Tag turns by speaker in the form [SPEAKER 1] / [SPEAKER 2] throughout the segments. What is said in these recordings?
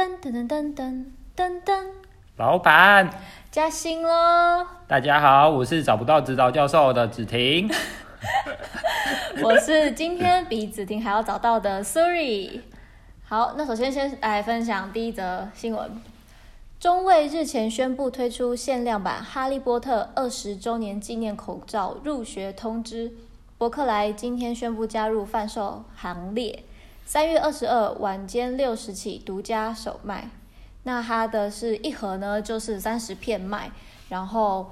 [SPEAKER 1] 噔噔噔噔噔噔，
[SPEAKER 2] 老板，
[SPEAKER 1] 加薪喽！
[SPEAKER 2] 大家好，我是找不到指导教授的子婷。
[SPEAKER 1] 我是今天比子婷还要早到的 Suri。好，那首先先来分享第一则新闻。中卫日前宣布推出限量版《哈利波特》二十周年纪念口罩入学通知，伯克莱今天宣布加入贩售行列，三月二十二晚间六时起独家首卖。那它的是一盒呢，就是三十片卖，然后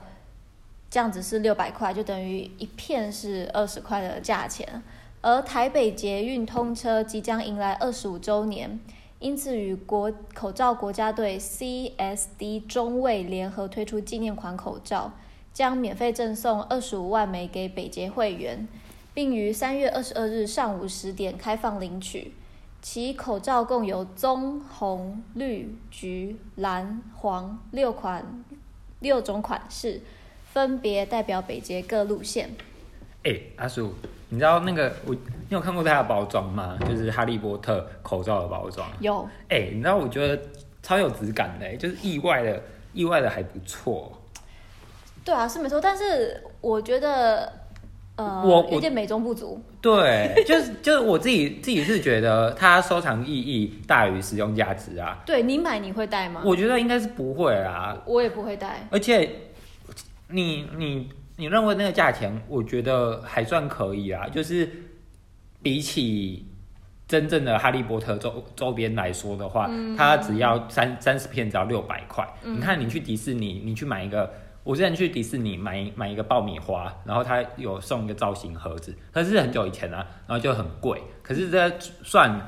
[SPEAKER 1] 这样子是六百块，就等于一片是二十块的价钱。而台北捷运通车即将迎来二十五周年，因此与国口罩国家队 CSD 中卫联合推出纪念款口罩，将免费赠送二十五万枚给北捷会员，并于三月二十二日上午十点开放领取。其口罩共有棕、红、绿、橘、蓝、黄六款六种款式，分别代表北捷各路线。
[SPEAKER 2] 哎、阿叔，你知道那个我，你有看过它的包装吗？就是哈利波特口罩的包装。
[SPEAKER 1] 有
[SPEAKER 2] 哎、你知道我觉得超有质感的、就是意外的，意外的还不错。
[SPEAKER 1] 对啊，是没错，但是我觉得呃
[SPEAKER 2] 我我
[SPEAKER 1] 有点美中不足。
[SPEAKER 2] 对，就是就是我自己自己是觉得它收藏意义大于实用价值啊。
[SPEAKER 1] 对你买你会戴吗？
[SPEAKER 2] 我觉得应该是不会啊，
[SPEAKER 1] 我也不会戴。
[SPEAKER 2] 而且你你你认为那个价钱，我觉得还算可以啊，就是比起真正的哈利波特周周边来说的话，它只要三三十片只要六百块。你看你去迪士尼，你去买一个。我之前去迪士尼买买一个爆米花，然后它有送一个造型盒子，可是很久以前啊，然后就很贵。可是这算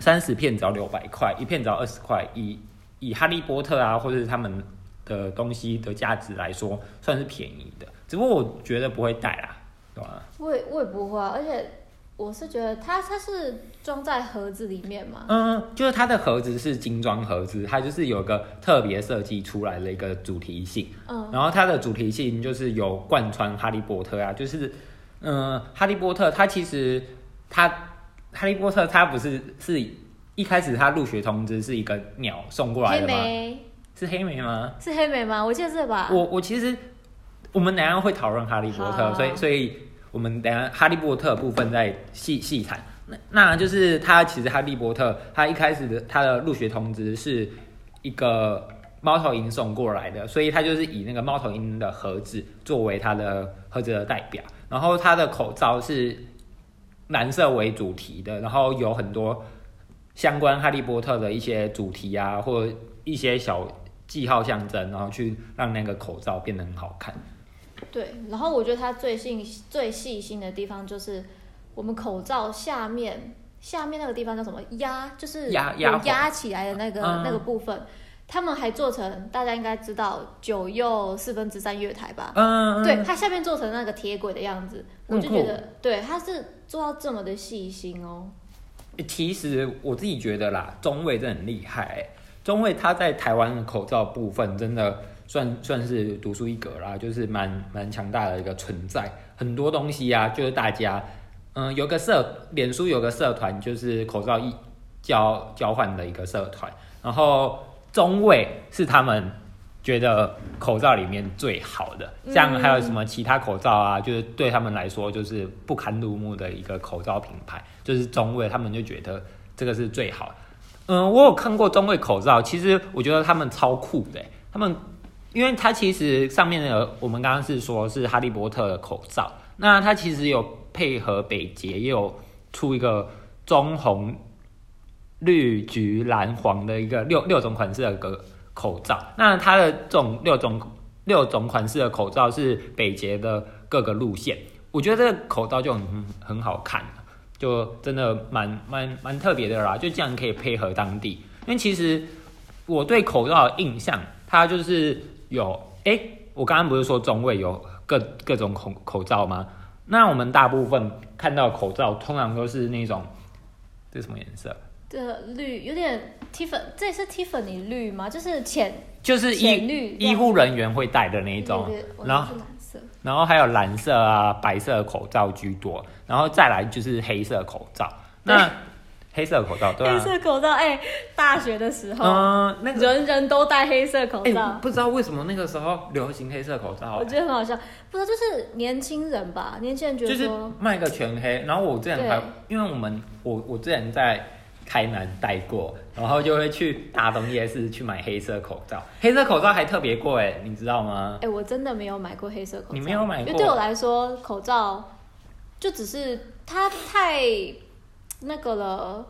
[SPEAKER 2] 三十片只要六百块，一片只要二十块，以以哈利波特啊，或者是他们的东西的价值来说，算是便宜的。只不过我觉得不会带啦，懂吗？
[SPEAKER 1] 我也我也不会啊，而且我是觉得它它是装在盒子里面嘛。
[SPEAKER 2] 嗯，就是它的盒子是精装盒子，它就是有个特别设计出来的一个主题性。
[SPEAKER 1] 嗯，
[SPEAKER 2] 然后它的主题性就是有贯穿哈利波特啊，就是嗯，哈利波特它其实它哈利波特它不是是一开始它入学通知是一个鸟送过来的吗？
[SPEAKER 1] 莓
[SPEAKER 2] 是黑莓吗？
[SPEAKER 1] 是黑莓吗？我记得是吧？
[SPEAKER 2] 我我其实我们等一下会讨论哈利波特，
[SPEAKER 1] 好
[SPEAKER 2] 所以所以我们等下哈利波特部分再细细谈。那那就是他其实哈利波特他一开始的他的入学通知是一个猫头鹰送过来的，所以他就是以那个猫头鹰的盒子作为他的盒子的代表，然后他的口罩是蓝色为主题的，然后有很多相关哈利波特的一些主题啊，或一些小记号象征，然后去让那个口罩变得很好看。
[SPEAKER 1] 对，然后我觉得它最细最细心的地方就是我们口罩下面下面那个地方叫什么？压，就是有
[SPEAKER 2] 压压
[SPEAKER 1] 压起来的那个、
[SPEAKER 2] 嗯。
[SPEAKER 1] 那个部分，他们还做成大家应该知道九又四分之三月台吧？
[SPEAKER 2] 嗯，
[SPEAKER 1] 对，它下面做成那个铁轨的样子，我就觉得对，它是做到这么的细心哦。
[SPEAKER 2] 其实我自己觉得啦，中卫真的很厉害、欸。中卫他在台湾的口罩部分真的算算是独树一格啦，就是蛮蛮强大的一个存在。很多东西啊，就是大家，嗯，有个社，脸书有个社团，就是口罩一交交换的一个社团，然后中卫是他们觉得口罩里面最好的，像还有什么其他口罩啊，就是对他们来说就是不堪入目的一个口罩品牌，就是中卫，他们就觉得这个是最好的。嗯，我有看过中卫口罩，其实我觉得他们超酷的欸，他们因为它其实上面的我们刚刚是说是哈利波特的口罩，那它其实有配合北捷，也有出一个棕红、绿、橘、蓝、黄的一个六六种款式的一个口罩。那它的这种六种六种款式的口罩是北捷的各个路线，我觉得这个口罩就很很好看，就真的蛮蛮蛮特别的啦。就这样可以配合当地，因为其实我对口罩的印象，它就是有哎、我刚刚不是说中卫有各各种口口罩吗？那我们大部分看到口罩通常都是那种这是什么颜色？
[SPEAKER 1] 这绿有点 Tiffany，这是 Tiffany 绿吗？就是浅
[SPEAKER 2] 就是
[SPEAKER 1] 浅
[SPEAKER 2] 医
[SPEAKER 1] 绿
[SPEAKER 2] 医护人员会戴的那一种然后
[SPEAKER 1] 是蓝色。
[SPEAKER 2] 然后还有蓝色啊、白色口罩居多，然后再来就是黑色口罩。那黑色口罩，对
[SPEAKER 1] 黑
[SPEAKER 2] 啊。
[SPEAKER 1] 色口罩，哎、大学的时候，
[SPEAKER 2] 嗯，那个
[SPEAKER 1] 人人都戴黑色口
[SPEAKER 2] 哎、
[SPEAKER 1] 罩，
[SPEAKER 2] 不知道为什么那个时候流行黑色口罩、
[SPEAKER 1] 我觉得很好笑。不知道，就是年轻人吧，年轻人觉得
[SPEAKER 2] 就是卖个全黑。然后我之前还，因为我们我我之前在台南待过，然后就会去大东夜市去买黑色口罩，黑色口罩还特别贵，你知道吗
[SPEAKER 1] 哎、？我真的没有买过黑色口罩。
[SPEAKER 2] 你没有买过
[SPEAKER 1] 因为对我来说，口罩就只是它太那个了。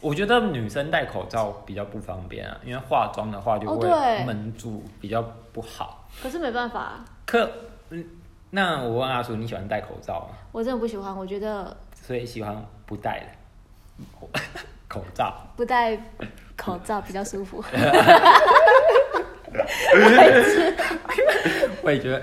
[SPEAKER 2] 我觉得女生戴口罩比较不方便啊，因为化妆的话就会闷住，比较不好。
[SPEAKER 1] 可是没办法，
[SPEAKER 2] 可，嗯，那我问阿叔，你喜欢戴口罩吗？
[SPEAKER 1] 我真的不喜欢。我觉得
[SPEAKER 2] 所以喜欢不戴的 口罩。
[SPEAKER 1] 不戴口罩比较舒服。
[SPEAKER 2] 我也觉得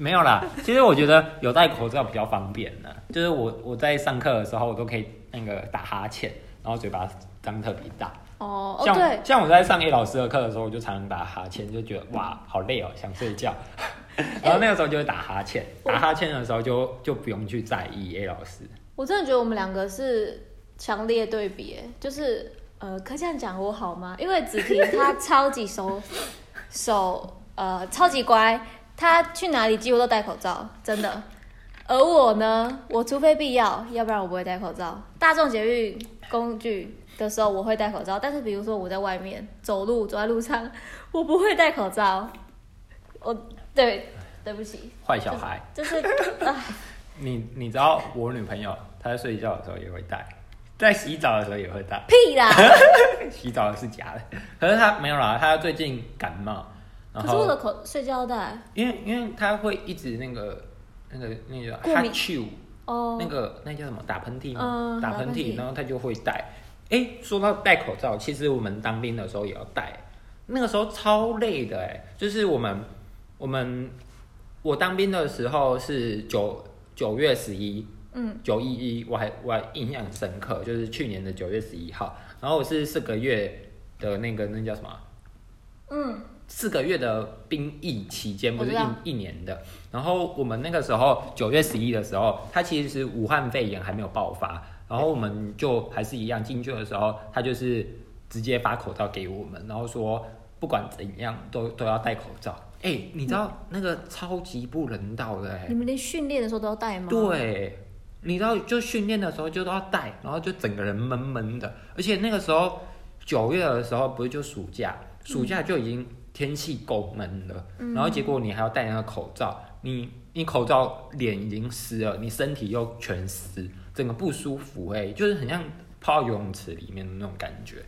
[SPEAKER 2] 没有啦。其实我觉得有戴口罩比较方便呢。就是我我在上课的时候，我都可以那个打哈欠，然后嘴巴张特别大。
[SPEAKER 1] 哦哦，
[SPEAKER 2] 像
[SPEAKER 1] 对，
[SPEAKER 2] 像我在上 A 老师的课的时候，我就常常打哈欠，就觉得哇好累哦，想睡觉。然后那个时候就会打哈欠，打哈欠的时候就就不用去在意 A 老师。
[SPEAKER 1] 我真的觉得我们两个是强烈对比，就是呃，可以这样讲我好吗？因为子婷她超级手手 呃超级乖，她去哪里几乎都戴口罩，真的。而我呢，我除非必要，要不然我不会戴口罩。大众捷运工具的时候我会戴口罩，但是比如说我在外面走路，走在路上，我不会戴口罩。我对，对不起，
[SPEAKER 2] 坏小孩，
[SPEAKER 1] 就是啊，
[SPEAKER 2] 你你知道我女朋友她在睡觉的时候也会戴，在洗澡的时候也会戴。
[SPEAKER 1] 屁啦！
[SPEAKER 2] 洗澡是假的，可是她没有啦，她最近感冒，
[SPEAKER 1] 可是我的口睡觉带
[SPEAKER 2] 因为因为他会一直那个那个那个
[SPEAKER 1] 过敏。
[SPEAKER 2] chu
[SPEAKER 1] 哦，
[SPEAKER 2] 那个那叫什么打喷嚏吗？
[SPEAKER 1] 嗯
[SPEAKER 2] 打喷
[SPEAKER 1] 嚏
[SPEAKER 2] 嚏，然后他就会戴。哎、说到戴口罩，其实我们当兵的时候也要戴，那个时候超累的哎，就是我们我们我当兵的时候是九九月十一，
[SPEAKER 1] 嗯，
[SPEAKER 2] 九一一，我还我还印象很深刻，就是去年的九月十一号，然后我是四个月的那个那叫什么？啊？
[SPEAKER 1] 嗯，
[SPEAKER 2] 四个月的兵役期间，不是一一年的。然后我们那个时候九月十一的时候，他其实武汉肺炎还没有爆发，然后我们就还是一样进去的时候，他就是直接发口罩给我们，然后说不管怎样都都要戴口罩。哎、你知道那个超级不人道的哎、
[SPEAKER 1] 你们连训练的时候都要戴吗？，
[SPEAKER 2] 对，你知道就训练的时候就都要戴，然后就整个人闷闷的，而且那个时候九月的时候不是就暑假，暑假就已经天气够闷了，然后结果你还要戴那个口罩，你你口罩脸已经湿了，你身体又全湿，整个不舒服哎、就是很像泡游泳池里面的那种感觉。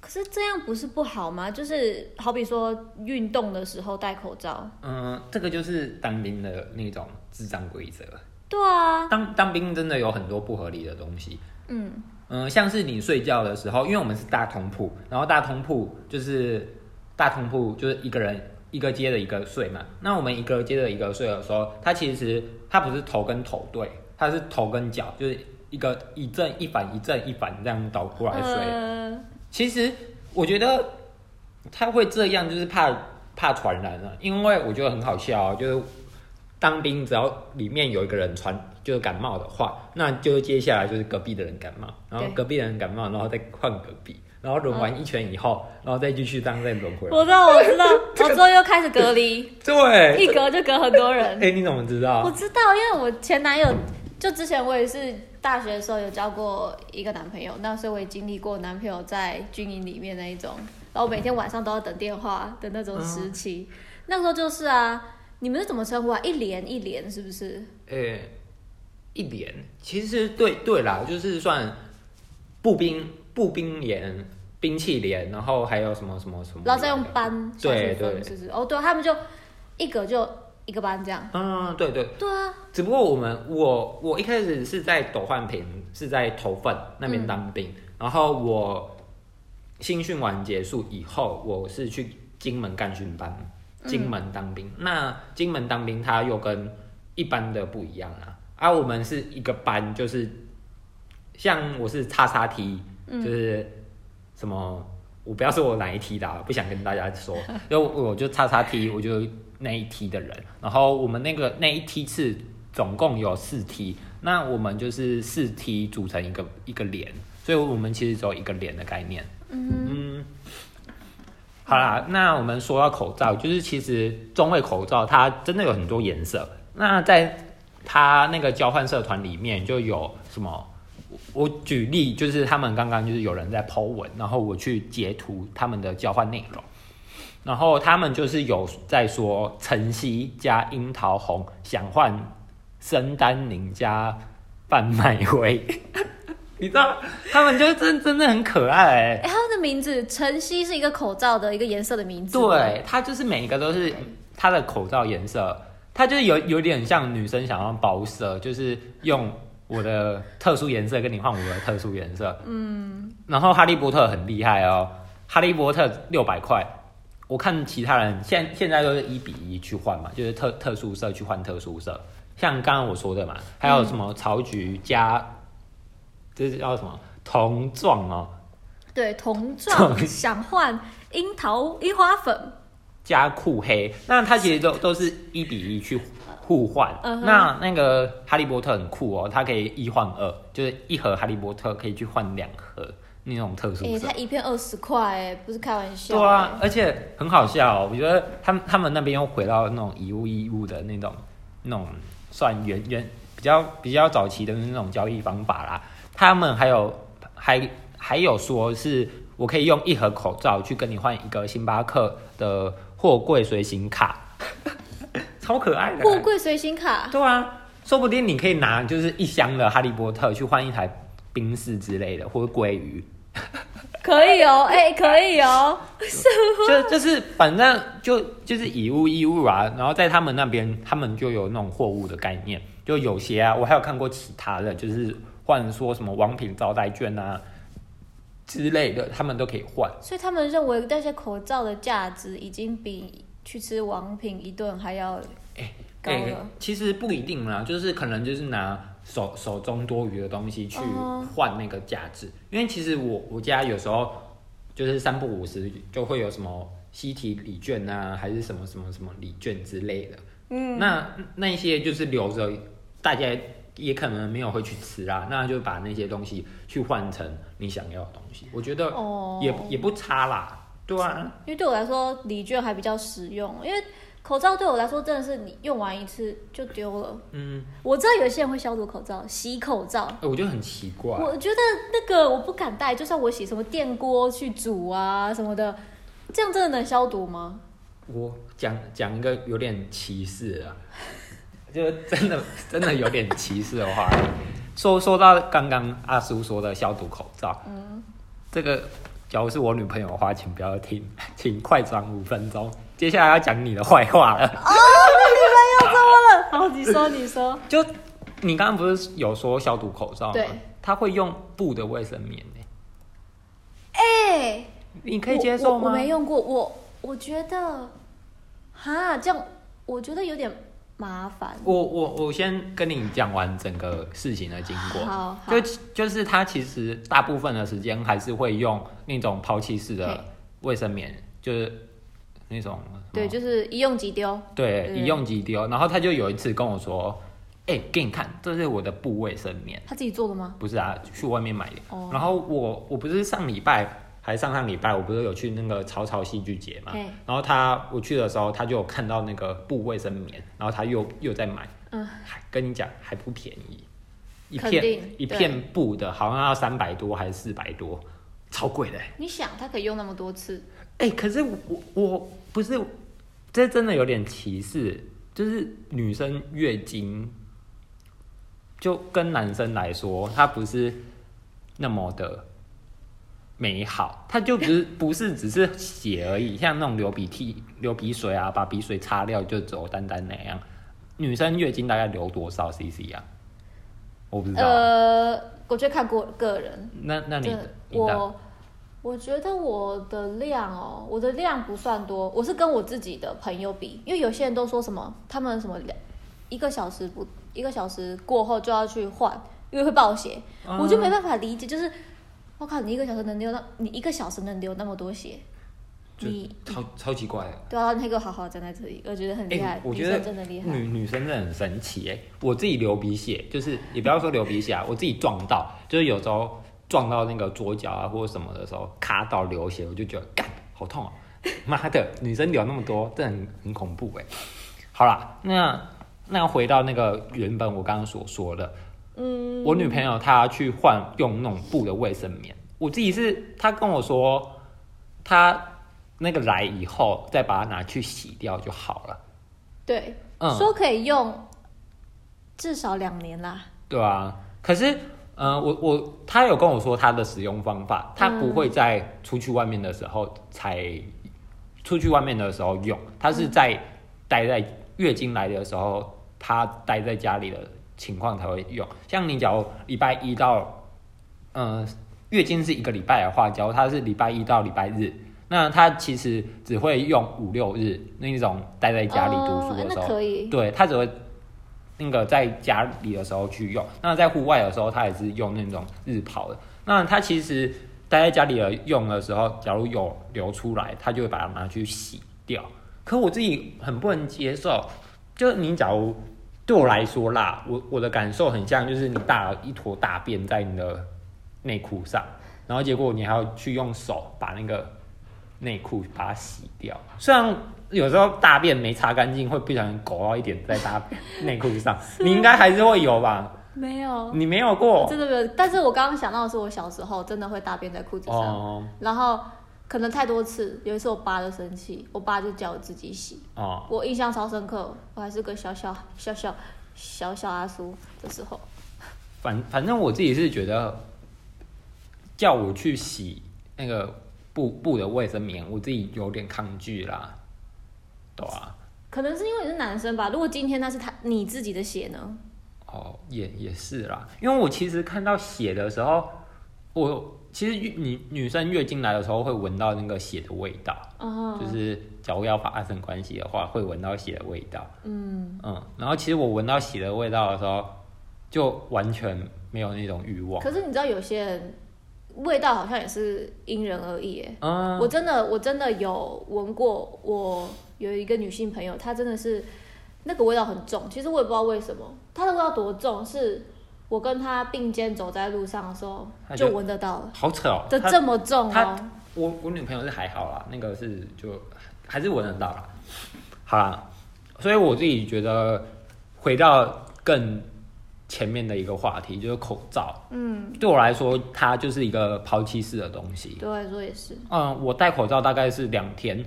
[SPEAKER 1] 可是这样不是不好吗？就是好比说运动的时候戴口罩。
[SPEAKER 2] 嗯，这个就是当兵的那种智障规则。
[SPEAKER 1] 对啊，
[SPEAKER 2] 当当兵真的有很多不合理的东西。
[SPEAKER 1] 嗯，
[SPEAKER 2] 嗯，像是你睡觉的时候，因为我们是大通铺，然后大通铺就是大通铺就是一个人一个接着一个睡嘛。那我们一个接着一个睡的时候，它其实它不是头跟头对，它是头跟脚，就是一个一正一反一正一反这样倒过来睡。
[SPEAKER 1] 呃，
[SPEAKER 2] 其实我觉得他会这样，就是怕怕传染啊，因为我觉得很好笑啊，就是当兵只要里面有一个人传就是感冒的话，那就接下来就是隔壁的人感冒，然后隔壁的人感冒，然后再换隔壁，然后轮完一圈以后，然后再继续这样再轮回来。
[SPEAKER 1] 我知道，我知道，我之后又开始隔离，
[SPEAKER 2] 对，
[SPEAKER 1] 一隔就隔很多人
[SPEAKER 2] 哎、。你怎么知道我？
[SPEAKER 1] 知道，因为我前男友就之前我也是大学的时候有交过一个男朋友，那所以我也经历过男朋友在军营里面那一种，然后每天晚上都要等电话的那种时期。那个时候就是啊，你们是怎么称呼啊？一连一连是不是？
[SPEAKER 2] 哎、一连其实对对啦，就是算步兵步兵连、兵器连，然后还有什么什么什么，
[SPEAKER 1] 然后再用班下
[SPEAKER 2] 对。对？
[SPEAKER 1] 哦，对，他们就一个就一个班这样。
[SPEAKER 2] 嗯，对对，
[SPEAKER 1] 对啊，
[SPEAKER 2] 只不过我们我我一开始是在斗焕平，是在头份那边当兵，然后我新训完结束以后，我是去金门干训班，金门当兵。那金门当兵，他又跟一般的不一样啊，啊，我们是一个班，就是像我是叉叉 T，就是什么。我不要说我哪一梯的、啊，不想跟大家说，因为我就叉叉 T，我就那一梯的人。然后我们那个那一梯次总共有四梯，那我们就是四梯组成一个一个连，所以我们其实只有一个连的概念。嗯好啦，那我们说到口罩，就是其实中卫口罩它真的有很多颜色。那在它那个交换社团里面就有什么？我举例，就是他们刚刚就是有人在 Po 文，然后我去截图他们的交换内容，然后他们就是有在说晨曦加樱桃红想换生丹宁加贩卖灰，你知道他们就真真的很可爱哎、
[SPEAKER 1] 哎、他们的名字晨曦是一个口罩的一个颜色的名字。，
[SPEAKER 2] 对，它就是每一个都是它的口罩颜色，它就是有有点像女生想要包色，就是用我的特殊颜色跟你换我的特殊颜色。嗯，然后哈利波特很厉害哦，哈利波特六百块，我看其他人现现在都是一比一去换嘛，就是特特殊色去换特殊色，像刚刚我说的嘛，还有什么草菊加，这是叫什么？铜状哦，
[SPEAKER 1] 对，童
[SPEAKER 2] 童
[SPEAKER 1] 状 想换樱桃樱花粉，
[SPEAKER 2] 加酷黑，那它其实都都是一比一去互换。那那个哈利波特很酷哦，它可以一换二，就是一盒哈利波特可以去换两盒那种特殊。
[SPEAKER 1] 它一片二十块，哎，不是开玩笑。
[SPEAKER 2] 对啊
[SPEAKER 1] 哎，
[SPEAKER 2] 而且很好笑、哦，我觉得他们他们那边又回到那种以物易物的那种那种算原原比较比较早期的那种交易方法啦。他们还有还还有说是我可以用一盒口罩去跟你换一个星巴克的货柜随行卡，超可爱的。
[SPEAKER 1] 货柜随行卡，
[SPEAKER 2] 对啊，说不定你可以拿就是一箱的哈利波特去换一台冰室之类的，或者鲑鱼。
[SPEAKER 1] 可以哦，哎、可以哦。
[SPEAKER 2] 就就是反正就就是以物易物啊，然后在他们那边，他们就有那种货物的概念，就有些啊，我还有看过其他的，就是换说什么王品招待券啊之类的，他们都可以换。
[SPEAKER 1] 所以他们认为那些口罩的价值已经比去吃王品一顿还要高
[SPEAKER 2] 欸
[SPEAKER 1] 了。
[SPEAKER 2] 其实不一定啦，就是可能就是拿手手中多余的东西去
[SPEAKER 1] 哦
[SPEAKER 2] 换那个价值，因为其实我我家有时候就是三不五时就会有什么西提礼券啊，还是什么什么什么礼券之类的。
[SPEAKER 1] 嗯，
[SPEAKER 2] 那那一些就是留着，大家也可能没有会去吃啊，那就把那些东西去换成你想要的东西，我觉得
[SPEAKER 1] 哦，
[SPEAKER 2] 也、也不差啦。对啊，
[SPEAKER 1] 因为对我来说，礼券还比较实用，因为口罩对我来说真的是你用完一次就丢了。
[SPEAKER 2] 嗯，
[SPEAKER 1] 我知道有些人会消毒口罩、洗口罩，
[SPEAKER 2] 欸我觉得很奇怪。
[SPEAKER 1] 我觉得那个我不敢戴，就算我洗什么电锅去煮啊什么的，这样真的能消毒吗？
[SPEAKER 2] 我讲讲一个有点歧视啊，就真的真的有点歧视的话，说说到刚刚阿叔说的消毒口罩，
[SPEAKER 1] 嗯，
[SPEAKER 2] 这个假如是我女朋友的话，请不要听，请快转五分钟。接下来要讲你的坏话了。
[SPEAKER 1] 好，你说你说，
[SPEAKER 2] 就你刚刚不是有说消毒口罩吗？
[SPEAKER 1] 对，
[SPEAKER 2] 他会用布的卫生棉呢，
[SPEAKER 1] 哎、
[SPEAKER 2] 你可以接受吗？
[SPEAKER 1] 我我？我没用过，我我觉得，哈，这样我觉得有点麻烦。
[SPEAKER 2] 我我我先跟你讲完整个事情的经过。
[SPEAKER 1] 好，好
[SPEAKER 2] 就就是他其实大部分的时间还是会用那种抛弃式的卫生棉，就是那种
[SPEAKER 1] 对，就是一用即丢。
[SPEAKER 2] 对
[SPEAKER 1] 对
[SPEAKER 2] 一用即丢。然后他就有一次跟我说：“哎、给你看，这是我的布卫生棉。
[SPEAKER 1] 他自己做的吗？”
[SPEAKER 2] 不是啊，去外面买的。
[SPEAKER 1] 哦
[SPEAKER 2] 然后我我不是上礼拜还上上礼拜，我不是有去那个草草戏剧节嘛？
[SPEAKER 1] 嘿
[SPEAKER 2] 然后他我去的时候，他就有看到那个布卫生棉，然后他又又在买，
[SPEAKER 1] 嗯，
[SPEAKER 2] 还跟你讲还不便宜，一片一片布的好像要三百多还是四百多，超贵的欸。
[SPEAKER 1] 你想，他可以用那么多次，
[SPEAKER 2] 哎、可是我我不是，这真的有点歧视，就是女生月经，就跟男生来说，他不是那么的美好，它就不是 不是只是血而已，像那种流鼻涕、流鼻水啊，把鼻水擦掉就走单单那样。女生月经大概流多少 CC 啊？我不知道。
[SPEAKER 1] 呃，我觉得看过个人，
[SPEAKER 2] 那那你的
[SPEAKER 1] 我我觉得我的量哦，我的量不算多，我是跟我自己的朋友比，因为有些人都说什么，他们什么两一个小时不一个小时过后就要去换，因为会爆血，
[SPEAKER 2] 嗯
[SPEAKER 1] 我就没办法理解，就是我靠，你一个小时能流那，你一个小时能流那么多血，你
[SPEAKER 2] 超超奇怪的。
[SPEAKER 1] 对啊，那个好好站在这里，我觉得很厉害，
[SPEAKER 2] 欸我觉得
[SPEAKER 1] 真的厉害，
[SPEAKER 2] 女女生真的很神奇哎、我自己流鼻血，就是也不要说流鼻血啊，我自己撞到，就是有时候撞到那个桌角啊或者什么的时候，卡到流血，我就觉得干好痛啊、妈的，女生流那么多，这很很恐怖哎。好啦，那那回到那个原本我刚刚所说的，
[SPEAKER 1] 嗯，
[SPEAKER 2] 我女朋友她去换用那种布的卫生棉，我自己是她跟我说，她那个来以后再把它拿去洗掉就好了。
[SPEAKER 1] 对，
[SPEAKER 2] 嗯，
[SPEAKER 1] 说可以用至少两年啦。
[SPEAKER 2] 对啊，可是，嗯，我我他有跟我说他的使用方法，他不会在出去外面的时候才出去外面的时候用，他是在待在月经来的时候，他待在家里的情况才会用。像你假如礼拜一到，呃，月经是一个礼拜的话，假如它是礼拜一到礼拜日。那它其实只会用五六日那种待在家里读书的时候，
[SPEAKER 1] 可以。
[SPEAKER 2] 对它只会那个在家里的时候去用，那在户外的时候他也是用那种日跑的。那他其实待在家里的用的时候，假如有流出来，他就会把它拿去洗掉。可我自己很不能接受，就是你假如对我来说啦，我我的感受很像，就是你大了一坨大便在你的内裤上，然后结果你还要去用手把那个内裤把它洗掉。虽然有时候大便没擦干净，会不小心勾到一点在大 内裤上，你应该还是会有吧？
[SPEAKER 1] 没有，
[SPEAKER 2] 你没有过
[SPEAKER 1] 真的没有。但是我刚刚想到的是，我小时候真的会大便在裤子上，
[SPEAKER 2] 哦
[SPEAKER 1] 然后可能太多次。有一次我爸就生气，我爸就叫我自己洗，
[SPEAKER 2] 哦，
[SPEAKER 1] 我印象超深刻。我还是个小小小小小小阿叔的时候，
[SPEAKER 2] 反反正我自己是觉得，叫我去洗那个布布的卫生棉，我自己有点抗拒啦，对啊，
[SPEAKER 1] 可能是因为你是男生吧。如果今天那是他你自己的血呢？
[SPEAKER 2] 哦，也也是啦，因为我其实看到血的时候，我其实女女生月经来的时候会闻到那个血的味道，
[SPEAKER 1] 嗯，
[SPEAKER 2] 就是假如要发生关系的话，会闻到血的味道。
[SPEAKER 1] 嗯，
[SPEAKER 2] 嗯，然后其实我闻到血的味道的时候，就完全没有那种欲望。
[SPEAKER 1] 可是你知道有些人味道好像也是因人而异耶。
[SPEAKER 2] 嗯，
[SPEAKER 1] 我真的我真的有闻过，我有一个女性朋友，她真的是那个味道很重。其实我也不知道为什么，她的味道多重，是我跟他并肩走在路上的时候
[SPEAKER 2] 就
[SPEAKER 1] 就闻得到了，
[SPEAKER 2] 好扯哦。
[SPEAKER 1] 这这么重
[SPEAKER 2] 她
[SPEAKER 1] 哦。
[SPEAKER 2] 我我女朋友是还好啦，那个是就还是闻得到啦。好啦，所以我自己觉得回到更前面的一个话题，就是口罩。
[SPEAKER 1] 嗯，
[SPEAKER 2] 对我来说，它就是一个抛弃式的东西。
[SPEAKER 1] 对我来说也是。
[SPEAKER 2] 嗯，我戴口罩大概是两天，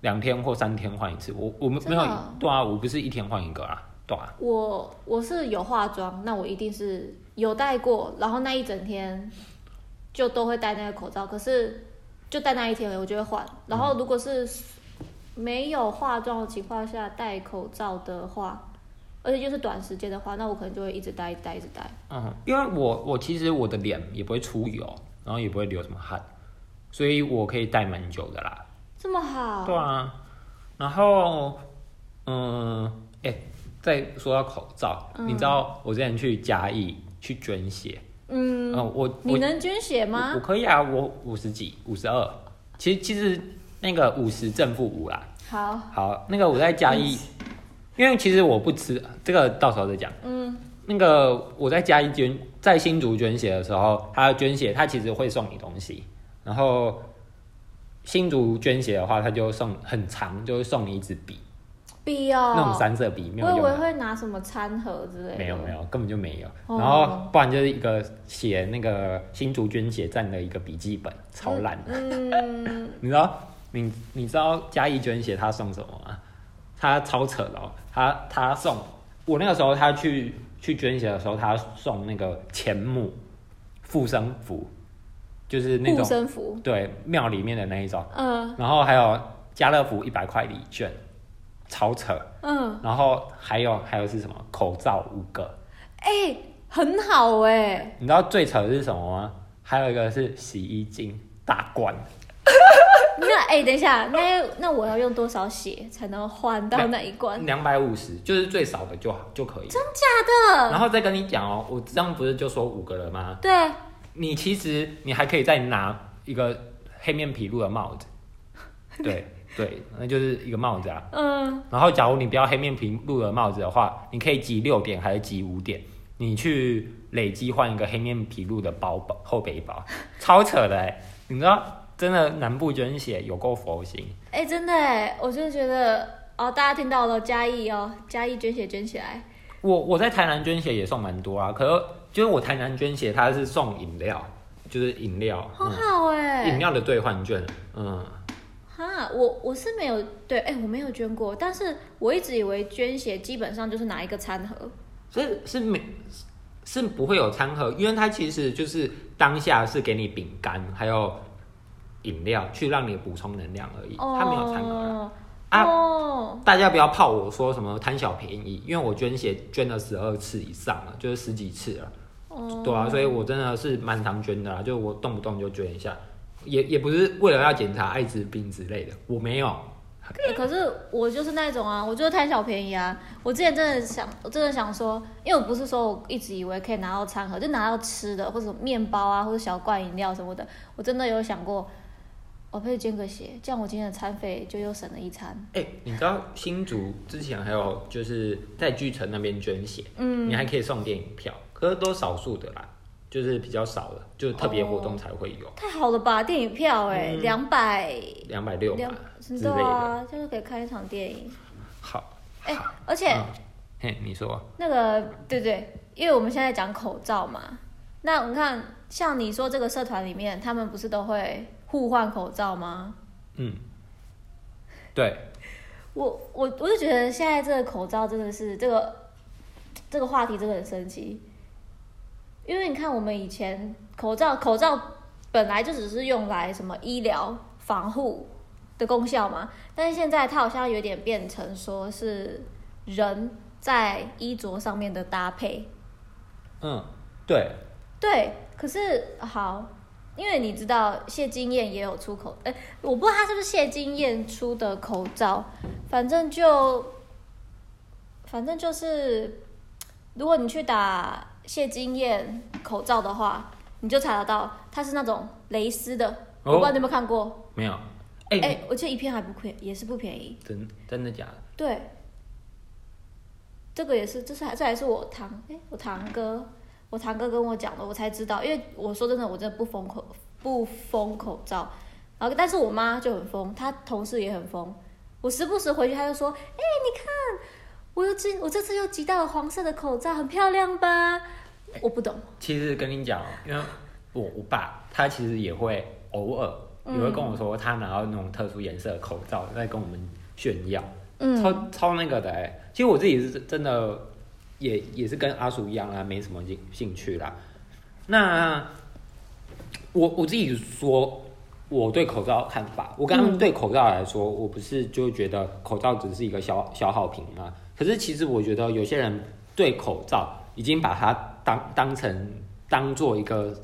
[SPEAKER 2] 两天或三天换一次。我我们没有对啊，我不是一天换一个啊，对啊。
[SPEAKER 1] 我我是有化妆，那我一定是有戴过，然后那一整天就都会戴那个口罩，可是就戴那一天，我就会换。然后如果是没有化妆的情况下戴口罩的话，而且就是短时间的话，那我可能就会一直戴，一直戴，一直戴。
[SPEAKER 2] 嗯，因为我我其实我的脸也不会出油，然后也不会流什么汗，所以我可以戴蛮久的啦。
[SPEAKER 1] 这么好，
[SPEAKER 2] 对啊，然后嗯，哎、再说到口罩，你知道我之前去嘉义去捐血，
[SPEAKER 1] 嗯，
[SPEAKER 2] 嗯，我
[SPEAKER 1] 你能捐血吗
[SPEAKER 2] 我？可以啊，我五十几，五十二，其实其实那个五十正负五啦。
[SPEAKER 1] 好，
[SPEAKER 2] 好，那个我在嘉义，因为其实我不吃这个，到时候再讲。
[SPEAKER 1] 嗯，
[SPEAKER 2] 那个我在嘉义捐，在新竹捐血的时候，他捐血，他其实会送你东西。然后新竹捐血的话，他就送很长，就会送你一支笔，那种三色笔，没有
[SPEAKER 1] 我以。为会拿什么餐盒之类的。
[SPEAKER 2] 没有没有，根本就没有。
[SPEAKER 1] 哦
[SPEAKER 2] 然后不然就是一个写那个新竹捐血站的一个笔记本，超烂的。
[SPEAKER 1] 嗯，
[SPEAKER 2] 你知道你你知道嘉义捐血他送什么吗？他超扯的哦，他他送我那个时候他去去捐血的时候，他送那个钱母护身符，就是那
[SPEAKER 1] 护
[SPEAKER 2] 种。对庙里面的那一种，
[SPEAKER 1] 嗯
[SPEAKER 2] 然后还有家乐福一百块礼券，超扯。
[SPEAKER 1] 嗯，
[SPEAKER 2] 然后还有还有是什么？口罩五个，
[SPEAKER 1] 哎、很好哎、
[SPEAKER 2] 你知道最扯的是什么吗？还有一个是洗衣精大罐，
[SPEAKER 1] 那哎、等一下，那那我要用多少血才能换到那一罐？
[SPEAKER 2] 两百五十，就是最少的就好就可以。
[SPEAKER 1] 真假的？
[SPEAKER 2] 然后再跟你讲哦，我这样不是就说五个人吗？
[SPEAKER 1] 对，
[SPEAKER 2] 你其实你还可以再拿一个黑面皮鹿的帽子，对对，那就是一个帽子啊。
[SPEAKER 1] 嗯，
[SPEAKER 2] 然后假如你不要黑面皮鹿的帽子的话，你可以集六点还是集五点，你去累积换一个黑面皮鹭的包包后背包，超扯的哎！你知道，真的南部捐血有够佛心。
[SPEAKER 1] 哎、真的哎，我就觉得哦，大家听到了嘉义哦，嘉义捐血捐起来，
[SPEAKER 2] 我我在台南捐血也送蛮多啊，可是就是我台南捐血，它是送饮料，就是饮料，
[SPEAKER 1] 很
[SPEAKER 2] 嗯，
[SPEAKER 1] 好哎、
[SPEAKER 2] 饮料的兑换券，嗯，
[SPEAKER 1] 哈，我我是没有对，哎、我没有捐过，但是我一直以为捐血基本上就是拿一个餐盒，
[SPEAKER 2] 所以是没是不会有餐盒，因为它其实就是当下是给你饼干还有饮料去让你补充能量而已，它没有餐盒啊。
[SPEAKER 1] 哦
[SPEAKER 2] 啊
[SPEAKER 1] 哦，
[SPEAKER 2] 大家不要泡我说什么贪小便宜，因为我捐血捐了十二次以上了，就是十几次了，
[SPEAKER 1] 哦
[SPEAKER 2] 对啊，所以我真的是蛮常捐的啦，就我动不动就捐一下，也也不是为了要检查艾滋病之类的，我没有，
[SPEAKER 1] 欸可是我就是那种啊，我就是贪小便宜啊。我之前真的想，我真的想说，因为我不是说我一直以为可以拿到餐盒，就拿到吃的或者面包啊，或者小罐饮料什么的。我真的有想过，我可以捐个血，这样我今天的餐费就又省了一餐。
[SPEAKER 2] 哎、你知道新竹之前还有就是在巨城那边捐血，
[SPEAKER 1] 嗯，
[SPEAKER 2] 你还可以送电影票，可是都少数的啦，就是比较少的，就是特别活动才会有
[SPEAKER 1] 太好了吧？电影票哎、
[SPEAKER 2] 嗯
[SPEAKER 1] 两百
[SPEAKER 2] 两百六
[SPEAKER 1] 两
[SPEAKER 2] 嘛，
[SPEAKER 1] 真
[SPEAKER 2] 之类的。
[SPEAKER 1] 啊，就是可以看一场电影。
[SPEAKER 2] 好，
[SPEAKER 1] 哎、
[SPEAKER 2] 好，
[SPEAKER 1] 而且、
[SPEAKER 2] 嗯嘿，你说，
[SPEAKER 1] 那个对对，因为我们现在讲口罩嘛，那你看，像你说这个社团里面，他们不是都会互换口罩吗？
[SPEAKER 2] 嗯，对，
[SPEAKER 1] 我我我就觉得现在这个口罩真的是这个这个话题真的很神奇，因为你看我们以前口罩口罩本来就只是用来什么医疗防护的功效嘛，但是现在它好像有点变成说是人在衣着上面的搭配，
[SPEAKER 2] 嗯，对，
[SPEAKER 1] 对，可是好，因为你知道谢金燕也有出口，哎，我不知道他是不是谢金燕出的口罩，反正就，反正就是，如果你去打谢金燕口罩的话，你就查得到它是那种蕾丝的，我不知道你有没有看过？
[SPEAKER 2] 没有，哎、
[SPEAKER 1] 哎、我记得一片还不便，也是不便宜。
[SPEAKER 2] 真真的假的？
[SPEAKER 1] 对，这个也是，这是还这还是我堂哎、我堂哥，我堂哥跟我讲的，我才知道。因为我说真的，我真的不封口不封口罩，然后但是我妈就很疯，她同事也很疯。我时不时回去，她就说：“哎、你看，我又集，我这次又集到了黄色的口罩，很漂亮吧？”我不懂，
[SPEAKER 2] 其实跟你讲哦，因为我我爸他其实也会偶尔也会跟我说，他拿到那种特殊颜色的口罩在跟我们炫耀，
[SPEAKER 1] 嗯，
[SPEAKER 2] 超超那个的哎。其实我自己是真的也也是跟阿叔一样啦，没什么兴兴趣啦。那我我自己说我对口罩看法，我刚刚
[SPEAKER 1] 嗯
[SPEAKER 2] 对口罩来说，我不是就觉得口罩只是一个消消耗品吗？可是其实我觉得有些人对口罩已经把它当当成当做一个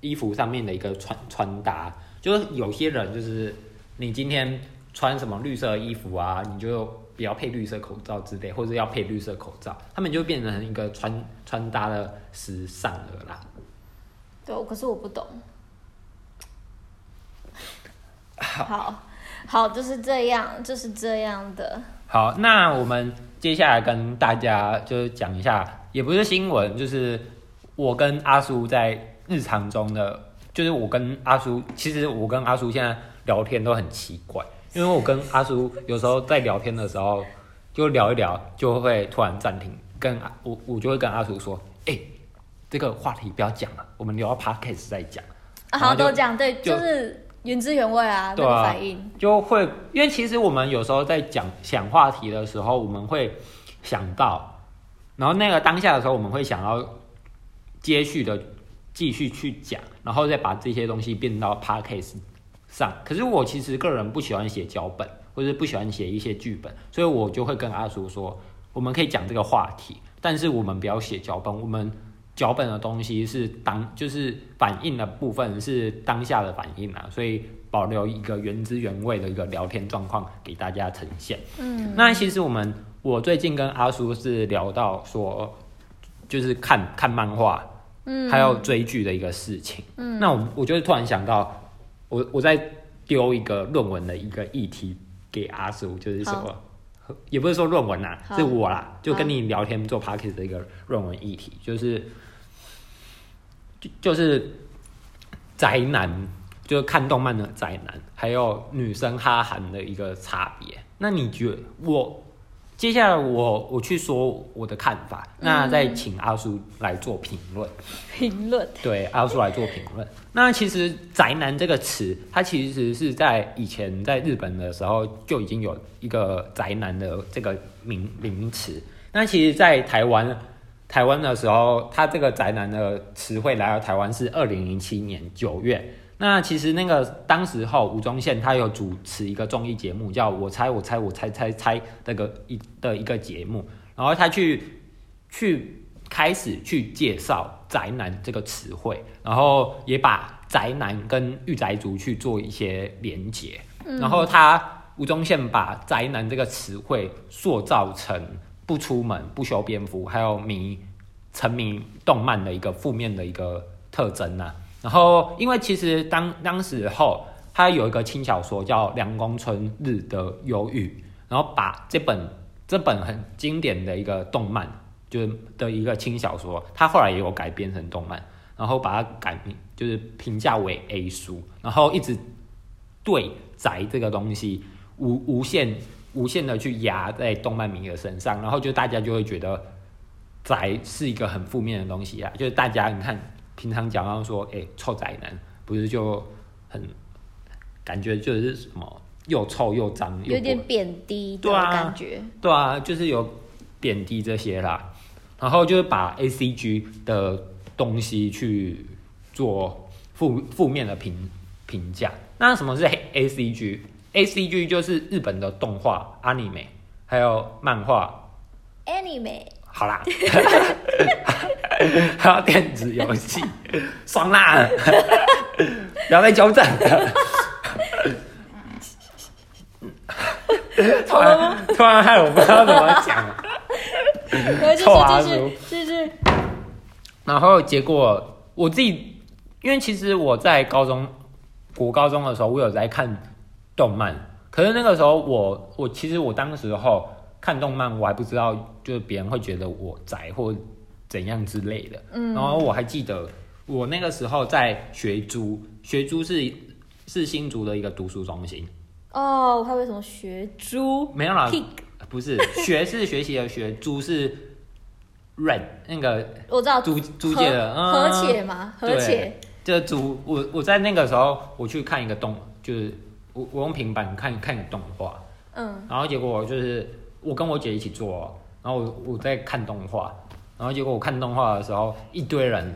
[SPEAKER 2] 衣服上面的一个穿穿搭，就是有些人就是你今天穿什么绿色衣服啊，你就不要配绿色口罩之类，或者要配绿色口罩，他们就变成一个穿穿搭的时尚了啦。
[SPEAKER 1] 对，可是我不懂。好，好，就是这样，就是这样的。
[SPEAKER 2] 好，那我们接下来跟大家就是讲一下，也不是新闻，就是我跟阿叔在日常中的，就是我跟阿叔，其实我跟阿叔现在聊天都很奇怪，因为我跟阿叔有时候在聊天的时候，就聊一聊，就会突然暂停，跟阿我我就会跟阿叔说，哎、这个话题不要讲了，我们聊到 podcast 再讲。
[SPEAKER 1] 啊，好，
[SPEAKER 2] 然后就
[SPEAKER 1] 都讲对，
[SPEAKER 2] 就
[SPEAKER 1] 就是原汁原味啊，那
[SPEAKER 2] 对啊
[SPEAKER 1] 个反应。
[SPEAKER 2] 就会，因为其实我们有时候在讲想话题的时候，我们会想到，然后那个当下的时候，我们会想要接续的继续去讲，然后再把这些东西变到 podcast 上。可是我其实个人不喜欢写脚本，或者不喜欢写一些剧本，所以我就会跟阿叔说，我们可以讲这个话题，但是我们不要写脚本，我们。脚本的东西是当就是反应的部分是当下的反应啊，所以保留一个原汁原味的一个聊天状况给大家呈现。
[SPEAKER 1] 嗯，
[SPEAKER 2] 那其实我们我最近跟阿叔是聊到说，就是看看漫画，
[SPEAKER 1] 嗯，
[SPEAKER 2] 还有追剧的一个事情。嗯，那我我就是突然想到，我我在丢一个论文的一个议题给阿叔，就是
[SPEAKER 1] 好。
[SPEAKER 2] 说，也不是说论文啦，
[SPEAKER 1] 好。
[SPEAKER 2] 是我啦，就跟你聊天做 p o d c a s t 的一个论文议题，就是就就是宅男，就是看动漫的宅男，还有女生哈韩的一个差别。那你觉得我接下来我我去说我的看法，那再请阿叔来做评论。
[SPEAKER 1] 评论
[SPEAKER 2] 对，阿叔来做评论。那其实“宅男”这个词，它其实是在以前在日本的时候就已经有一个“宅男”的这个名名词。那其实，在台湾台湾的时候，他这个“宅男”的词汇来到台湾是二零零七年九月。那其实那个当时候吴宗宪他有主持一个综艺节目，叫我猜我猜我猜猜猜那个一的一个节目，然后他去去开始去介绍“宅男”这个词汇，然后也把宅男跟御宅族去做一些连结，然后他吴宗宪把宅男这个词汇塑造成不出门、不修边幅，还有迷沉迷动漫的一个负面的一个特征呐、然后，因为其实当当时候，他有一个轻小说叫《凉宫春日的忧郁》，然后把这本这本很经典的一个动漫，就是的一个轻小说，他后来也有改编成动漫，然后把它改名，就是评价为 A 书，然后一直对宅这个东西无无限无限的去压在动漫迷的身上，然后就大家就会觉得宅是一个很负面的东西啊，就是大家你看平常讲到说，哎、臭宅男，不是就很感觉就是什么又臭又脏，
[SPEAKER 1] 有点贬低的
[SPEAKER 2] 对啊
[SPEAKER 1] 感觉。
[SPEAKER 2] 对啊，就是有贬低这些啦，然后就是把 A C G 的东西去做负负面的评评价。那什么是 A C G？G？A C G 就是日本的动画、anime，还有漫画。
[SPEAKER 1] Anime
[SPEAKER 2] 好啦，还有电子游戏，爽啦！不要再纠正 了。突然突然害我不知道怎么讲。
[SPEAKER 1] 然后
[SPEAKER 2] 结果我自己，因为其实我在高中、国高中的时候，我有在看动漫，可是那个时候我我其实我当时候看动漫，我还不知道，就是别人会觉得我宅或怎样之类的。嗯，然后我还记得我那个时候在学租，学租是是新竹的一个读书中心，
[SPEAKER 1] 哦，我还以为什么学猪
[SPEAKER 2] 没有啦
[SPEAKER 1] ，pig，
[SPEAKER 2] 不是学是学习的学，租是 rent 那个
[SPEAKER 1] 我知道
[SPEAKER 2] 租租借的，嗯。
[SPEAKER 1] 和且嘛，和且，
[SPEAKER 2] 这租我我在那个时候我去看一个动，就是我我用平板看看动画，
[SPEAKER 1] 嗯，
[SPEAKER 2] 然后结果就是我跟我姐一起做哦，然后我我在看动画，然后结果我看动画的时候一堆人，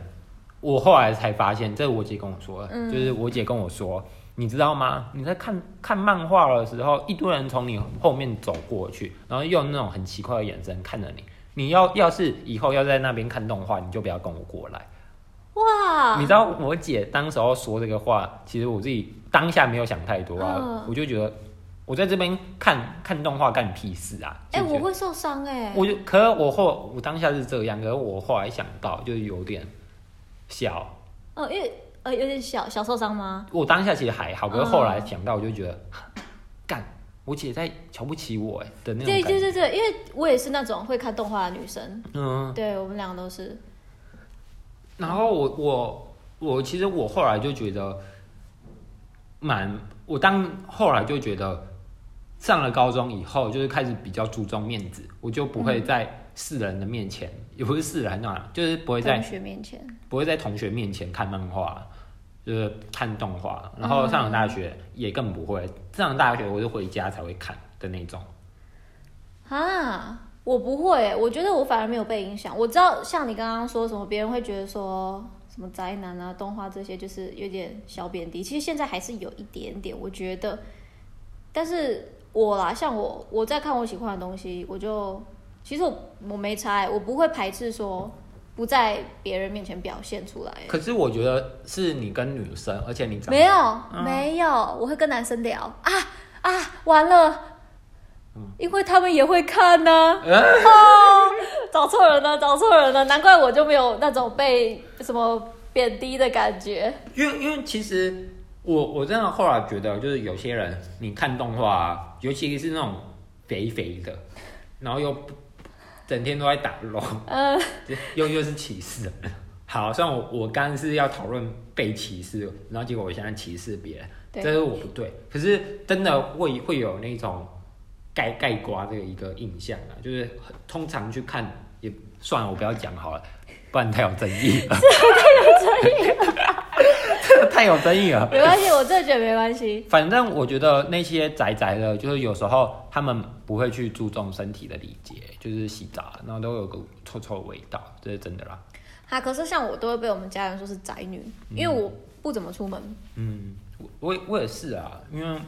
[SPEAKER 2] 我后来才发现，这是我姐跟我说的，
[SPEAKER 1] 嗯
[SPEAKER 2] 就是我姐跟我说，你知道吗？你在看看漫画的时候，一堆人从你后面走过去，然后用那种很奇怪的眼神看着你。你要要是以后要在那边看动画，你就不要跟我过来。
[SPEAKER 1] 哇，
[SPEAKER 2] 你知道我姐当时候说这个话，其实我自己当下没有想太多啊，
[SPEAKER 1] 嗯
[SPEAKER 2] 我就觉得我在这边看看动画干屁事啊！
[SPEAKER 1] 哎、
[SPEAKER 2] 就觉得
[SPEAKER 1] 我会受伤哎、
[SPEAKER 2] 我就，可是我后我当下是这样，可是我后来想到就是有点小，
[SPEAKER 1] 哦，因为呃有点小小受伤吗？
[SPEAKER 2] 我当下其实还好，可是后来
[SPEAKER 1] 嗯
[SPEAKER 2] 想到我就觉得，干，我姐在瞧不起我哎的那种
[SPEAKER 1] 对
[SPEAKER 2] 感觉。
[SPEAKER 1] 对对对，因为我也是那种会看动画的女生，
[SPEAKER 2] 嗯，
[SPEAKER 1] 对我们两个都是。
[SPEAKER 2] 然后我我我其实我后来就觉得蛮，我当后来就觉得上了高中以后，就是开始比较注重面子，我就不会在世人的面前，也不是世人啊，就是不会在
[SPEAKER 1] 同学面前，
[SPEAKER 2] 不会在同学面前看漫画，就是看动画。然后上了大学也更不会，上了大学我就回家才会看的那种。
[SPEAKER 1] 啊，我不会，我觉得我反而没有被影响。我知道像你刚刚说什么，别人会觉得说什么宅男啊、动画这些，就是有点小贬低。其实现在还是有一点点，我觉得。但是我啦，像我，我在看我喜欢的东西，我就其实我我没差欸，我不会排斥说不在别人面前表现出来欸。
[SPEAKER 2] 可是我觉得是你跟女生，而且你
[SPEAKER 1] 没有，没有，我会跟男生聊啊啊，完了，因为他们也会看呢、哦，找错人了，找错人了，难怪我就没有那种被什么贬低的感觉。
[SPEAKER 2] 因为因为其实我我真的后来觉得，就是有些人你看动画、啊，尤其是那种肥肥的，然后又整天都在打龙，
[SPEAKER 1] 呃，
[SPEAKER 2] 又又是歧视。好，虽然我我刚刚是要讨论被歧视，然后结果我现在歧视别人，
[SPEAKER 1] 对
[SPEAKER 2] 这是我不对。可是真的会会有那种盖盖瓜这个一个印象啊，就是通常去看也算了，我不要讲好了，不然太有争议 了。这 个太有争议了。
[SPEAKER 1] 没关系，我真的觉得没关系。
[SPEAKER 2] 反正我觉得那些宅宅的，就是有时候他们不会去注重身体的礼节，就是洗澡，然后都有个臭臭的味道，这是真的啦。
[SPEAKER 1] 哈，可是像我都会被我们家人说是宅女，因为我不怎么出门。
[SPEAKER 2] 嗯，我我也是啊，因为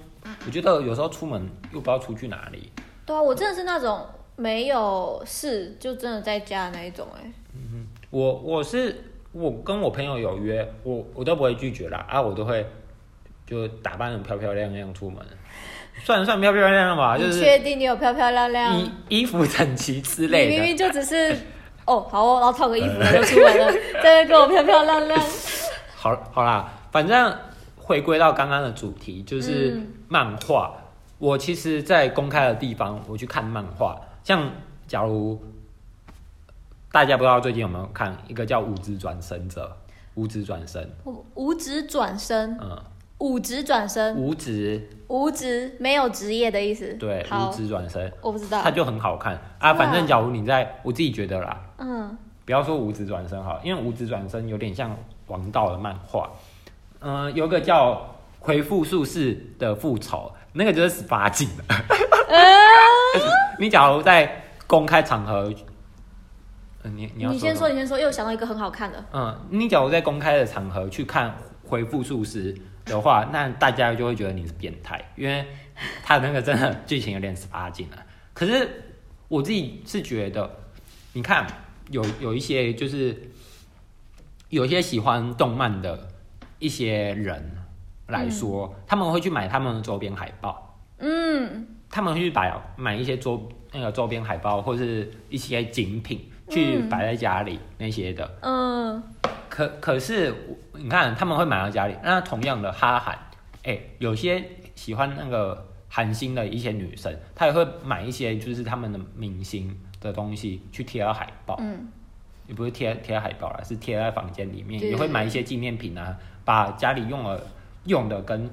[SPEAKER 2] 我觉得有时候出门又不知道出去哪里。
[SPEAKER 1] 对啊，我真的是那种没有事就真的在家的那一种、哎，
[SPEAKER 2] 我我是我跟我朋友有约，我我都不会拒绝啦，啊，我都会就打扮的漂漂亮亮出门，算算漂漂亮亮吧，就
[SPEAKER 1] 你
[SPEAKER 2] 是
[SPEAKER 1] 确定你有漂漂亮亮？
[SPEAKER 2] 衣衣服整齐之
[SPEAKER 1] 你
[SPEAKER 2] 类的。
[SPEAKER 1] 明明就只是 哦，好哦，然后套个衣服就出门了，在那边跟我漂漂亮亮。
[SPEAKER 2] 好好啦，反正回归到刚刚的主题，就是
[SPEAKER 1] 嗯。
[SPEAKER 2] 漫画。我其实，在公开的地方，我去看漫画，像假如大家不知道最近有没有看一个叫《五指转身者》，五指转身，
[SPEAKER 1] 五五指转身，
[SPEAKER 2] 嗯，
[SPEAKER 1] 五指转身，
[SPEAKER 2] 五指。
[SPEAKER 1] 五指？没有职业的意思。
[SPEAKER 2] 对，
[SPEAKER 1] 好。
[SPEAKER 2] 五，指转身，
[SPEAKER 1] 我不知道。
[SPEAKER 2] 它。就很好看。啊。反正假如你在，我自己觉得啦，
[SPEAKER 1] 嗯，
[SPEAKER 2] 不要说五指转身好，因为五指转身有点像王道的漫画。嗯、有个叫《回复术士的复仇》，那个就是十八禁的。你假如在公开场合，呃你你要
[SPEAKER 1] 你先说，你先说，又想到一个很好看的。
[SPEAKER 2] 嗯，你假如在公开的场合去看《回复术士》的话，那大家就会觉得你是变态，因为他的那个真的剧情有点十八禁了。可是我自己是觉得，你看有有一些就是有一些喜欢动漫的一些人来说，他们会去买他们的周边海报，
[SPEAKER 1] 嗯，
[SPEAKER 2] 他们会去买买一些周那个周边海报或是一些精品去
[SPEAKER 1] 嗯
[SPEAKER 2] 摆在家里那些的。
[SPEAKER 1] 嗯，
[SPEAKER 2] 可可是你看他们会买到家里，那同样的哈韩，哎、有些喜欢那个韩星的一些女生，她也会买一些就是他们的明星的东西去贴到海报，
[SPEAKER 1] 嗯，
[SPEAKER 2] 也不是贴贴海报啦，是贴在房间里面，
[SPEAKER 1] 对。
[SPEAKER 2] 也会买一些纪念品啊，把家里用了用的跟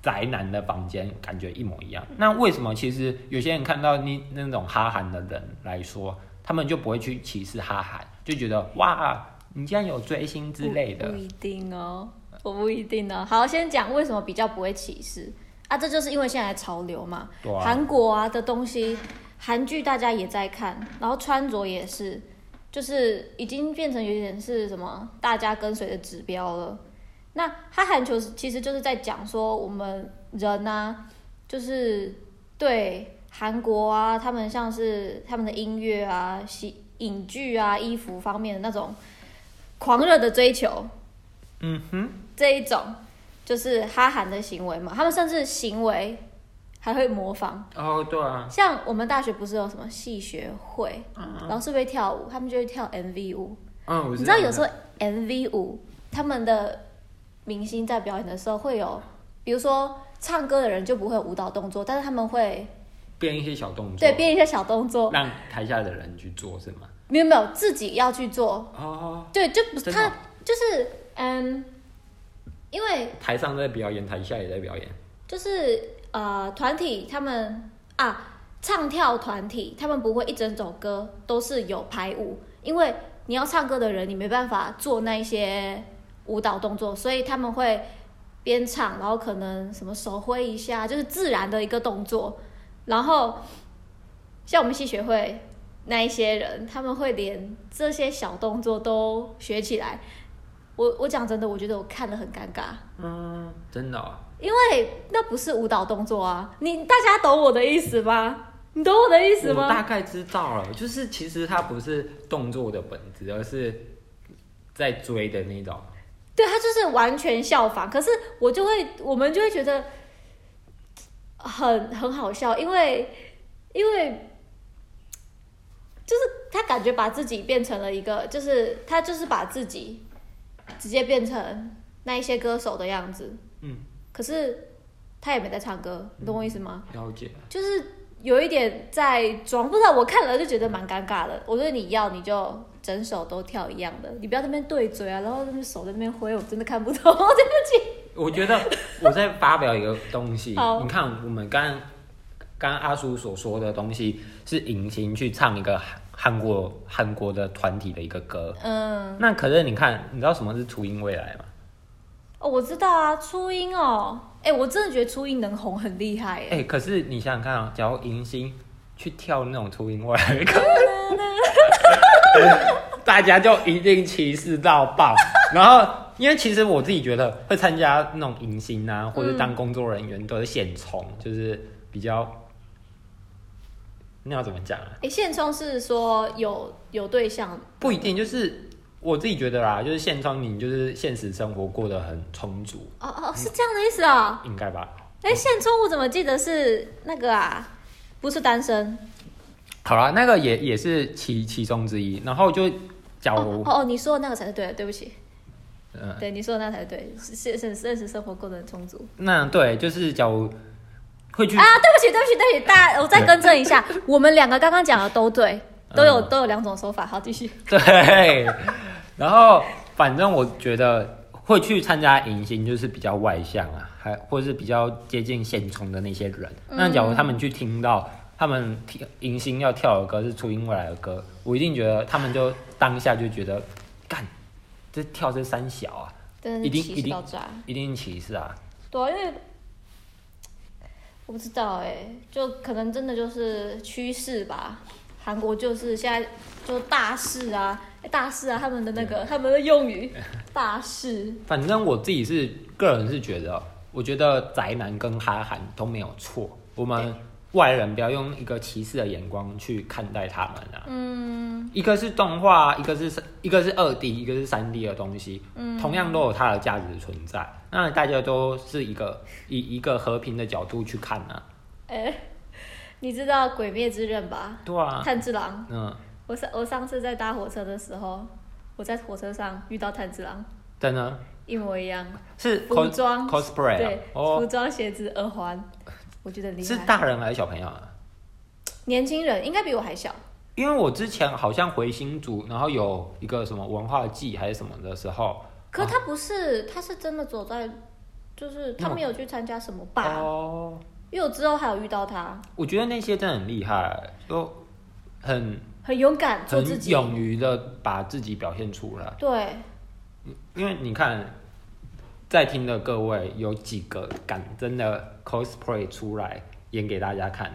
[SPEAKER 2] 宅男的房间感觉一模一样。那为什么其实有些人看到你那种哈韩的人来说，他们就不会去歧视哈韩，就觉得哇，你竟然有追星之类的
[SPEAKER 1] 不不。一定哦，我不一定哦。好，先讲为什么比较不会歧视啊？这就是因为现在潮流嘛，韩国啊的东西，韩剧大家也在看，然后穿着也是，就是已经变成有点是什么大家跟随的指标了。那哈韩球其实就是在讲说我们人啊，就是对韩国啊，他们像是他们的音乐啊、喜影剧啊、衣服方面的那种狂热的追求，
[SPEAKER 2] 嗯哼，
[SPEAKER 1] 这一种就是哈韩的行为嘛，他们甚至行为还会模仿。
[SPEAKER 2] 哦，对啊，
[SPEAKER 1] 像我们大学不是有什么系学会，老师会跳舞，他们就会跳 MV 舞。
[SPEAKER 2] 嗯，我
[SPEAKER 1] 你知道有时候 MV 舞，他们的明星在表演的时候会有，比如说唱歌的人就不会有舞蹈动作，但是他们会
[SPEAKER 2] 编一些小动作，
[SPEAKER 1] 对编一些小动作，
[SPEAKER 2] 让台下的人去做是吗？
[SPEAKER 1] 没有没有自己要去做，
[SPEAKER 2] 哦，
[SPEAKER 1] 对，就不是他
[SPEAKER 2] 真的哦
[SPEAKER 1] 就是嗯，因为
[SPEAKER 2] 台上在表演，台下也在表演。
[SPEAKER 1] 就是呃团体他们啊唱跳团体，他们不会一整首歌都是有排舞，因为你要唱歌的人，你没办法做那些舞蹈动作，所以他们会边唱，然后可能什么手挥一下，就是自然的一个动作。然后像我们戏学会那一些人，他们会连这些小动作都学起来。我我讲真的，我觉得我看了很尴尬。
[SPEAKER 2] 嗯，真的、
[SPEAKER 1] 因为那不是舞蹈动作啊，你大家懂我的意思吗？你懂我的意思
[SPEAKER 2] 我
[SPEAKER 1] 吗？
[SPEAKER 2] 大概知道了，就是其实它不是动作的本质，而是在追的那种。
[SPEAKER 1] 对他就是完全效仿，可是我就会，我们就会觉得很很好笑，因为因为就是他感觉把自己变成了一个，就是他就是把自己直接变成那一些歌手的样子，
[SPEAKER 2] 嗯，
[SPEAKER 1] 可是他也没在唱歌，你懂我意思吗？
[SPEAKER 2] 了解。
[SPEAKER 1] 就是有一点在装，不知道我看了就觉得蛮尴尬的。我觉得你要你就整首都跳一样的，你不要在那边对嘴啊，然后那边手在那边挥，我真的看不懂，对不起。
[SPEAKER 2] 我觉得我在发表一个东西，你看我们刚刚刚阿叔所说的东西是隐形去唱一个韩韩国韩国的团体的一个歌，
[SPEAKER 1] 嗯，
[SPEAKER 2] 那可是你看，你知道什么是初音未来吗？
[SPEAKER 1] 哦，我知道啊，初音哦，哎、我真的觉得初音能红很厉害
[SPEAKER 2] 哎、
[SPEAKER 1] 哎。
[SPEAKER 2] 可是你想想看啊，假如迎新去跳那种初音外来的歌，大家就一定歧视到爆。然后，因为其实我自己觉得会参加那种迎新啊，或者当工作人员都是现充，就是比较，那要怎么讲啊？
[SPEAKER 1] 哎、现充是说有有对象，
[SPEAKER 2] 不一定，就是我自己觉得啦，就是现充你就是现实生活过得很充足，
[SPEAKER 1] 哦哦，是这样的意思啊、
[SPEAKER 2] 应该吧？
[SPEAKER 1] 哎、现充我怎么记得是那个啊？不是单身
[SPEAKER 2] 好啦，那个也也是其其中之一。然后就假
[SPEAKER 1] 哦
[SPEAKER 2] 如
[SPEAKER 1] 哦哦，你说的那个才是对的，对不起，
[SPEAKER 2] 嗯，
[SPEAKER 1] 对你说的那才是对，是现现现实生活过得很充足
[SPEAKER 2] 那对，就是假如会去
[SPEAKER 1] 啊。对不起，对不起，对不起，大家我再更正一下，我们两个刚刚讲的都对，都有、
[SPEAKER 2] 嗯
[SPEAKER 1] 都有两种说法。好，继续。
[SPEAKER 2] 对，然后反正我觉得会去参加迎新就是比较外向啊，还或者是比较接近现充的那些人。那假如他们去听到他们听迎新要跳的歌是初音未来的歌，我一定觉得他们就当下就觉得干这跳这三小啊，一定一定。一定歧视啊。
[SPEAKER 1] 对啊，因为我不知道哎、就可能真的就是趋势吧。韩国就是现在就大势啊，欸大事啊，他们的那个他们的用语大事。
[SPEAKER 2] 反正我自己是个人是觉得，我觉得宅男跟哈韩都没有错，我们外人不要用一个歧视的眼光去看待他们啊。
[SPEAKER 1] 嗯，
[SPEAKER 2] 一个是动画，一个是一个是二 D，一个是三 D 的东西，
[SPEAKER 1] 嗯
[SPEAKER 2] 同样都有它的价值存在。那大家都是一个以一个和平的角度去看啊。
[SPEAKER 1] 哎、你知道《鬼灭之刃》吧？
[SPEAKER 2] 对啊，
[SPEAKER 1] 炭治郎，
[SPEAKER 2] 嗯，
[SPEAKER 1] 我上我上次在搭火车的时候，我在火车上遇到炭治郎，
[SPEAKER 2] 真的
[SPEAKER 1] 一模一样，
[SPEAKER 2] 是
[SPEAKER 1] 服装
[SPEAKER 2] cosplay 啊
[SPEAKER 1] 对，服
[SPEAKER 2] 哦，
[SPEAKER 1] 装、鞋子、耳环，我觉得很厉
[SPEAKER 2] 是
[SPEAKER 1] 害。
[SPEAKER 2] 大人还是小朋友啊？
[SPEAKER 1] 年轻人应该比我还小。
[SPEAKER 2] 因为我之前好像回新竹，然后有一个什么文化祭还是什么的时候，
[SPEAKER 1] 可他不是，他是真的走在，就是他没有去参加什么吧？
[SPEAKER 2] 哦，
[SPEAKER 1] 因为我之后还有遇到他，
[SPEAKER 2] 我觉得那些真的很厉害，就很
[SPEAKER 1] 很勇敢做自
[SPEAKER 2] 很
[SPEAKER 1] 己。
[SPEAKER 2] 勇于的把自己表现出来。
[SPEAKER 1] 对，
[SPEAKER 2] 因为你看，在听的各位有几个敢真的 cosplay 出来演给大家看？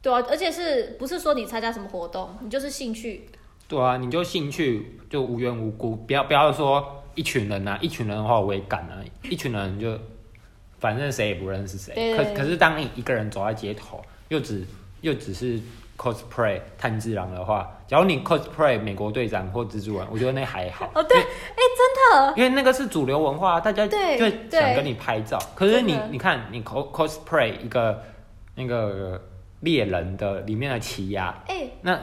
[SPEAKER 1] 对啊，而且是不是说你参加什么活动，你就是兴趣？
[SPEAKER 2] 对啊，你就兴趣就无缘无故，不要不要说一群人啊，一群人的话我也敢啊，一群人就反正谁也不认识谁。可可是当你一个人走在街头，又只又只是 cosplay 炭治郎的话，假如你 cosplay 美国队长或蜘蛛人，我觉得那还好。
[SPEAKER 1] 哦，对，哎，真的，
[SPEAKER 2] 因为那个是主流文化，大家就想跟你拍照。可是你你看，你 cos cosplay 一个那个猎人的里面的奇亚，
[SPEAKER 1] 哎，
[SPEAKER 2] 那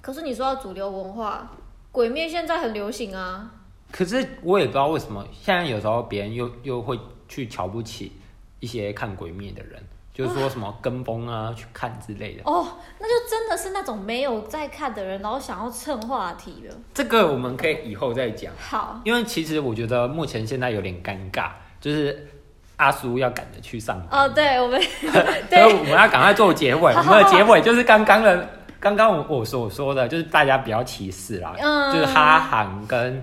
[SPEAKER 1] 可是你说到主流文化，鬼灭现在很流行啊。
[SPEAKER 2] 可是我也不知道为什么，现在有时候别人又又会去瞧不起一些看鬼灭的人，就是说什么跟风啊去看之类的。
[SPEAKER 1] 哦，那就真的是那种没有在看的人，然后想要蹭话题的。
[SPEAKER 2] 这个我们可以以后再讲，
[SPEAKER 1] 好，
[SPEAKER 2] 因为其实我觉得目前现在有点尴尬，就是阿叔要赶着去上班。
[SPEAKER 1] 哦，对，我们
[SPEAKER 2] 所以
[SPEAKER 1] 对
[SPEAKER 2] 我们要赶快做结尾。我们的结尾就是刚刚的，刚刚我我所说的，就是大家不要歧视啦，
[SPEAKER 1] 嗯
[SPEAKER 2] 就是哈韩跟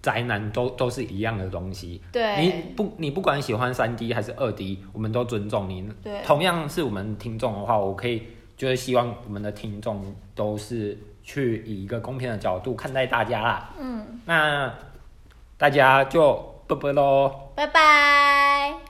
[SPEAKER 2] 宅男都都是一样的东西。你不你不管喜欢三 D 还是二 D，我们都尊重你。
[SPEAKER 1] 对
[SPEAKER 2] 同样是我们听众的话，我可以就是希望我们的听众都是去以一个公平的角度看待大家啦。
[SPEAKER 1] 嗯，
[SPEAKER 2] 那大家就啵啵喽。
[SPEAKER 1] 拜拜。